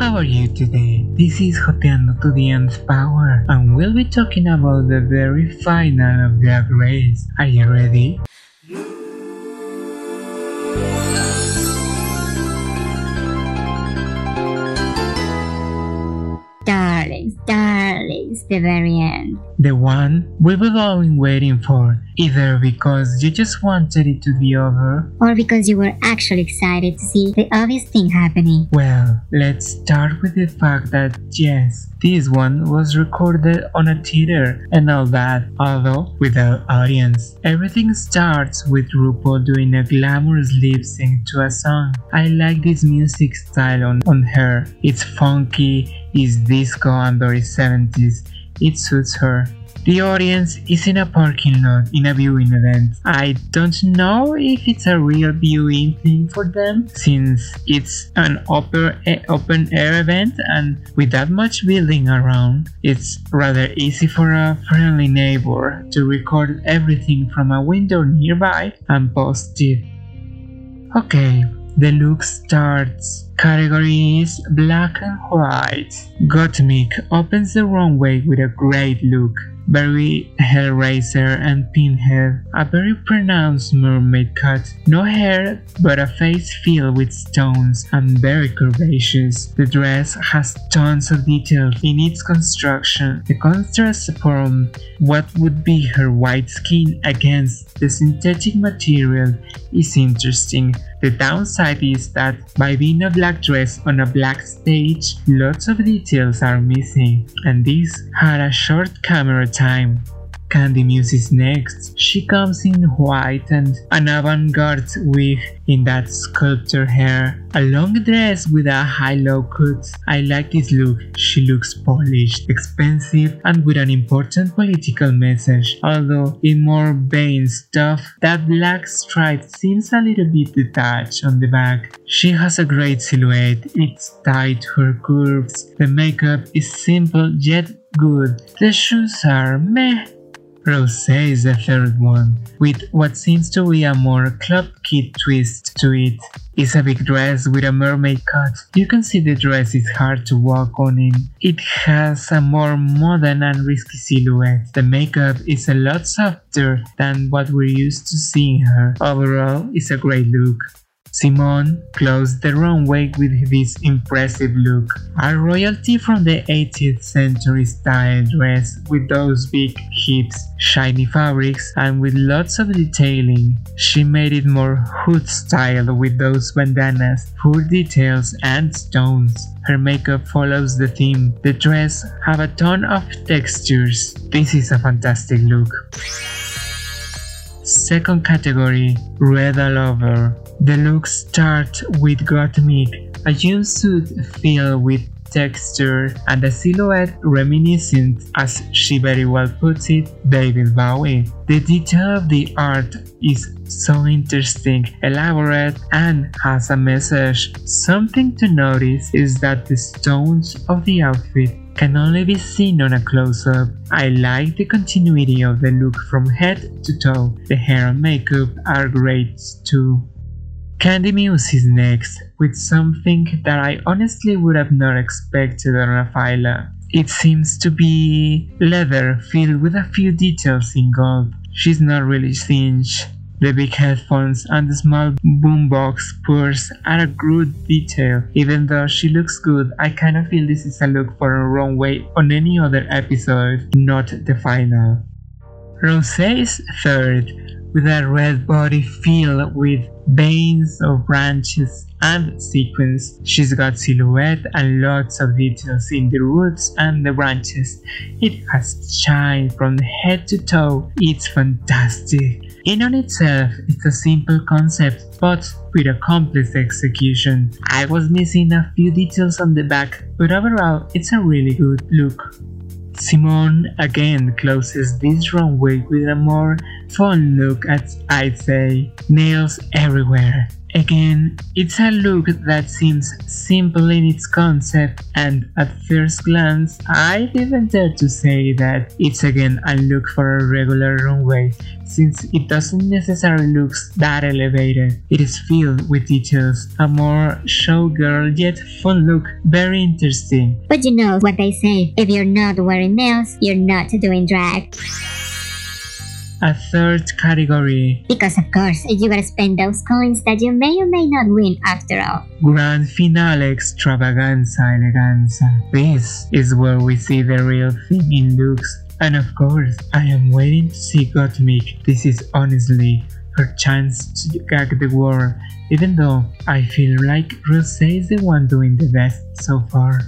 How are you today? This is Joteando to the Nth Power, and we'll be talking about the very final of Drag Race. Are you ready? The very end. The one we've all been waiting for, either because you just wanted it to be over. Or because you were actually excited to see the obvious thing happening. Well, let's start with the fact that yes, this one was recorded on a theater and all that, although without audience. Everything starts with RuPaul doing a glamorous lip sync to a song. I like this music style on, on her. It's funky, it's disco and very 70s. It suits her. The audience is in a parking lot in a viewing event. I don't know if it's a real viewing thing for them since it's an open air event and with that much building around, it's rather easy for a friendly neighbor to record everything from a window nearby and post it. Okay, the look starts. Category is black and white. Gottmik opens the runway with a great look. Very Hellraiser and Pinhead, a very pronounced mermaid cut. No hair, but a face filled with stones and very curvaceous. The dress has tons of detail in its construction. The contrast from what would be her white skin against the synthetic material is interesting. The downside is that by being a black dress on a black stage, lots of details are missing, and this had a short camera time. Kandy Muse is next. She comes in white and an avant-garde wig in that sculptor hair. A long dress with a high-low cut. I like this look. She looks polished, expensive, and with an important political message. Although in more vain stuff, that black stripe seems a little bit detached on the back. She has a great silhouette. It's tight her curves. The makeup is simple yet good. The shoes are meh Rosé is the third one, with what seems to be a more club kid twist to it. It's a big dress with a mermaid cut. You can see the dress is hard to walk on in. It has a more modern and risky silhouette. The makeup is a lot softer than what we're used to seeing her. Overall, it's a great look. Symone closed the runway with this impressive look, a royalty from the 18th century style dress with those big hips, shiny fabrics, and with lots of detailing. She made it more hood style with those bandanas, full details, and stones. Her makeup follows the theme. The dress have a ton of textures. This is a fantastic look. Second category, Red all over. The looks start with Gottmik, a jumpsuit filled with texture and a silhouette reminiscent, as she very well puts it, David Bowie. The detail of the art is so interesting, elaborate, and has a message. Something to notice is that the stones of the outfit can only be seen on a close-up. I like the continuity of the look from head to toe. The hair and makeup are great too. Kandy Muse is next, with something that I honestly would have not expected on a Fila. It seems to be leather filled with a few details in gold. She's not really cinched. The big headphones and the small boombox purse are a good detail. Even though she looks good, I kind of feel this is a look for a runway on any other episode, not the final. Rosé is third, with a red body filled with veins of branches and sequins. She's got silhouette and lots of details in the roots and the branches. It has shine from head to toe. It's fantastic. In on itself, it's a simple concept, but with a complex execution. I was missing a few details on the back, but overall, it's a really good look. Symone again closes this runway with a more fun look at I'd say nails everywhere. Again, it's a look that seems simple in its concept and at first glance I didn't dare to say that it's again a look for a regular runway since it doesn't necessarily look that elevated. It is filled with details, a more showgirl yet fun look, very interesting. But you know what they say, if you're not wearing nails, you're not doing drag. A third category, Because of course, you gotta spend those coins that you may or may not win after all. Grand Finale Extravaganza Eleganza. This is where we see the real thing in looks. And of course, I am waiting to see Gottmik. This is honestly her chance to gag the world, even though I feel like Rosé is the one doing the best so far.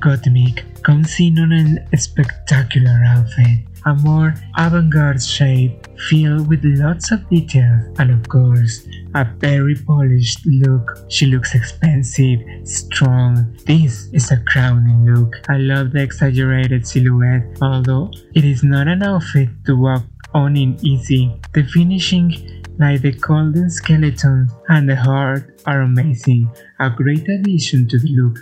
Gottmik comes in on a spectacular outfit, a more avant-garde shape filled with lots of details and of course a very polished look. She looks expensive, strong. This is a crowning look. I love the exaggerated silhouette, although it is not an outfit to walk on in easy. The finishing like the golden skeleton and the heart are amazing, a great addition to the look.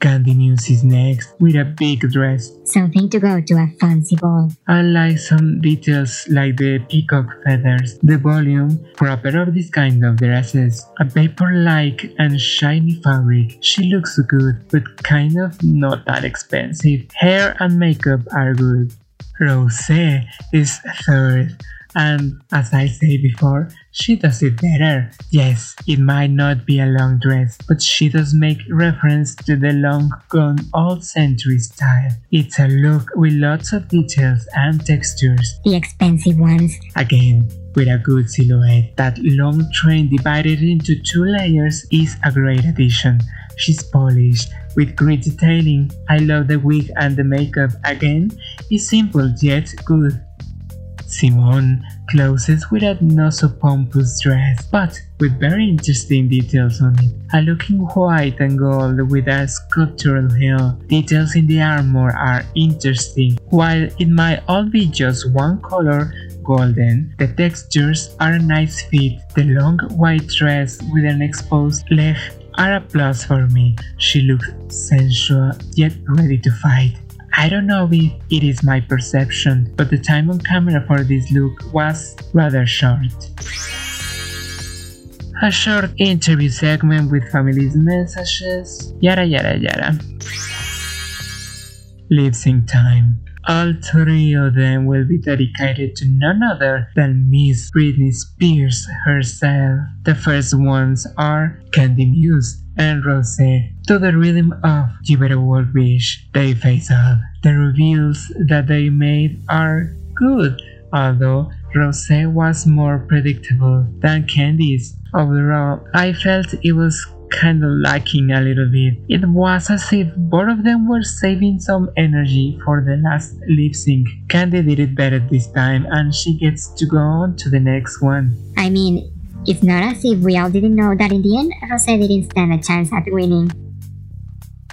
Kandy Muse is next with a big dress. Something to go to a fancy ball. I like some details like the peacock feathers, the volume proper of this kind of dresses, a paper-like and shiny fabric. She looks good, but kind of not that expensive. Hair and makeup are good. Rosé is third. And as I said before, she does it better. Yes, it might not be a long dress, but she does make reference to the long gone old century style. It's a look with lots of details and textures. The expensive ones. Again, with a good silhouette. That long train divided into two layers is a great addition. She's polished, with great detailing. I love the wig and the makeup. Again, it's simple yet good. Symone closes with a not so pompous dress, but with very interesting details on it. A looking white and gold with a sculptural heel. Details in the armor are interesting. While it might all be just one color, golden, the textures are a nice fit. The long white dress with an exposed leg are a plus for me. She looks sensual yet ready to fight. I don't know if it is my perception, but the time on camera for this look was rather short. A short interview segment with family's messages, yada yada yada. Lip sync time. All three of them will be dedicated to none other than Miss Britney Spears herself. The first ones are Kandy Muse and Rosé. To the rhythm of You Better Work Bitch, they face off. The reveals that they made are good, although Rosé was more predictable than Kandy's. Overall, I felt it was kind of lacking a little bit. It was as if both of them were saving some energy for the last lip sync. Kandy did it better this time and she gets to go on to the next one. I mean, it's not as if we all didn't know that in the end, Rosé didn't stand a chance at winning.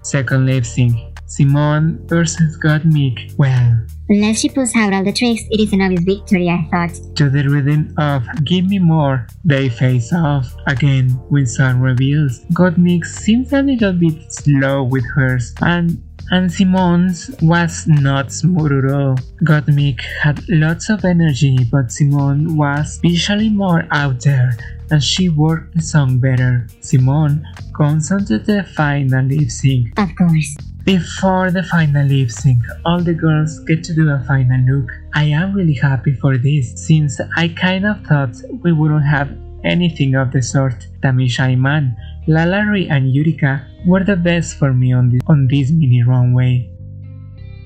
Second lip sync. Symone versus Gottmik. Well, Unless she pulls out all the tricks, it is an obvious victory, I thought. to the rhythm of Give Me More, they face off again with some reveals. Gottmik seems a little bit slow with hers, and and Symone's was not smooth at all. Gottmik had lots of energy, but Symone was visually more out there, and she worked the song better. Symone onto the final lip sync. Of course. Before the final lip sync, all the girls get to do a final look. I am really happy for this, since I kind of thought we wouldn't have anything of the sort. Tamisha Iman, LaLa Ri and Yurika were the best for me on, the, on this mini runway.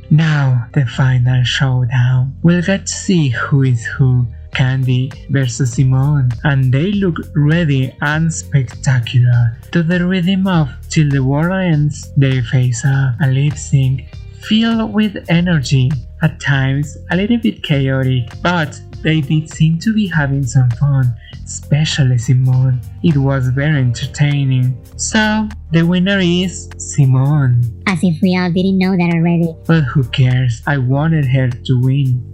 Now, the final showdown. We'll get to see who is who. Kandy versus Symone, and they look ready and spectacular. To the rhythm of Till the World Ends, they face up a lip sync filled with energy, at times a little bit chaotic, but they did seem to be having some fun, especially Symone. It was very entertaining. So, the winner is Symone. As if we all didn't know that already. But who cares? I wanted her to win.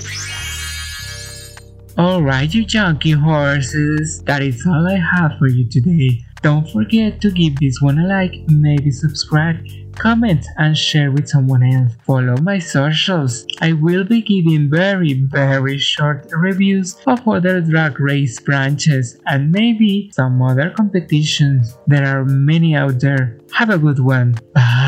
Alright, you junkie horses, that is all I have for you today. Don't forget to give this one a like, maybe subscribe, comment and share with someone else. Follow my socials. I will be giving very very short reviews of other drag race branches and maybe some other competitions. There are many out there. Have a good one. Bye.